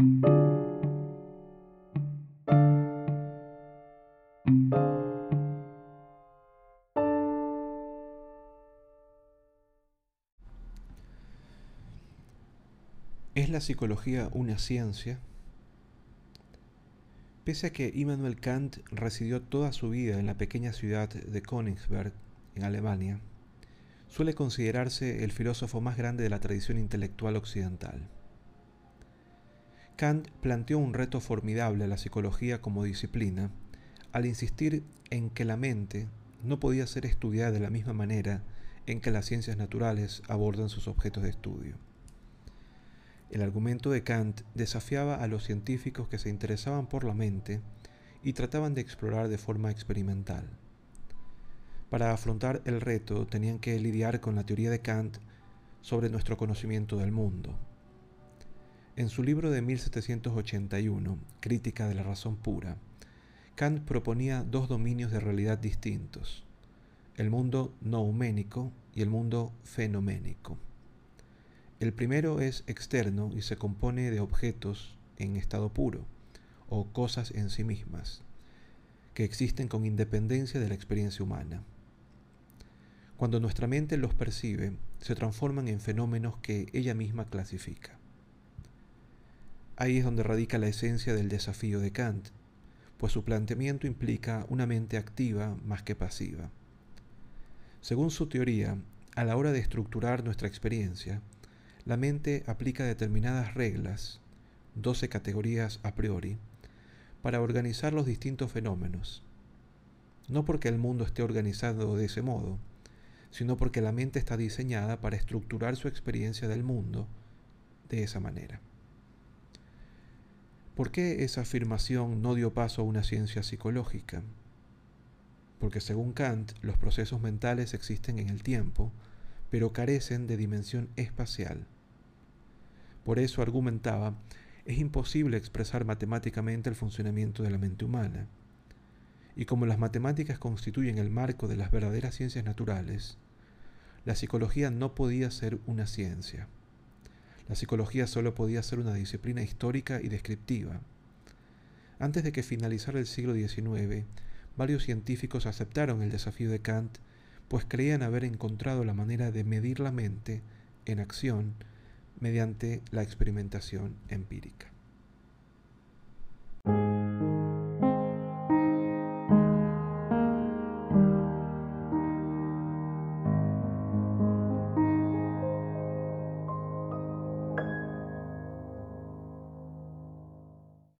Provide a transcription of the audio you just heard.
¿Es la psicología una ciencia? Pese a que Immanuel Kant residió toda su vida en la pequeña ciudad de Königsberg, en Alemania, suele considerarse el filósofo más grande de la tradición intelectual occidental. Kant planteó un reto formidable a la psicología como disciplina al insistir en que la mente no podía ser estudiada de la misma manera en que las ciencias naturales abordan sus objetos de estudio. El argumento de Kant desafiaba a los científicos que se interesaban por la mente y trataban de explorar de forma experimental. Para afrontar el reto tenían que lidiar con la teoría de Kant sobre nuestro conocimiento del mundo. En su libro de 1781, Crítica de la Razón Pura, Kant proponía dos dominios de realidad distintos, el mundo nouménico y el mundo fenoménico. El primero es externo y se compone de objetos en estado puro, o cosas en sí mismas, que existen con independencia de la experiencia humana. Cuando nuestra mente los percibe, se transforman en fenómenos que ella misma clasifica. Ahí es donde radica la esencia del desafío de Kant, pues su planteamiento implica una mente activa más que pasiva. Según su teoría, a la hora de estructurar nuestra experiencia, la mente aplica determinadas reglas, 12 categorías a priori, para organizar los distintos fenómenos. No porque el mundo esté organizado de ese modo, sino porque la mente está diseñada para estructurar su experiencia del mundo de esa manera. ¿Por qué esa afirmación no dio paso a una ciencia psicológica? Porque según Kant, los procesos mentales existen en el tiempo, pero carecen de dimensión espacial. Por eso argumentaba, es imposible expresar matemáticamente el funcionamiento de la mente humana. Y como las matemáticas constituyen el marco de las verdaderas ciencias naturales, la psicología no podía ser una ciencia. La psicología solo podía ser una disciplina histórica y descriptiva. Antes de que finalizara el siglo XIX, varios científicos aceptaron el desafío de Kant pues creían haber encontrado la manera de medir la mente en acción mediante la experimentación empírica.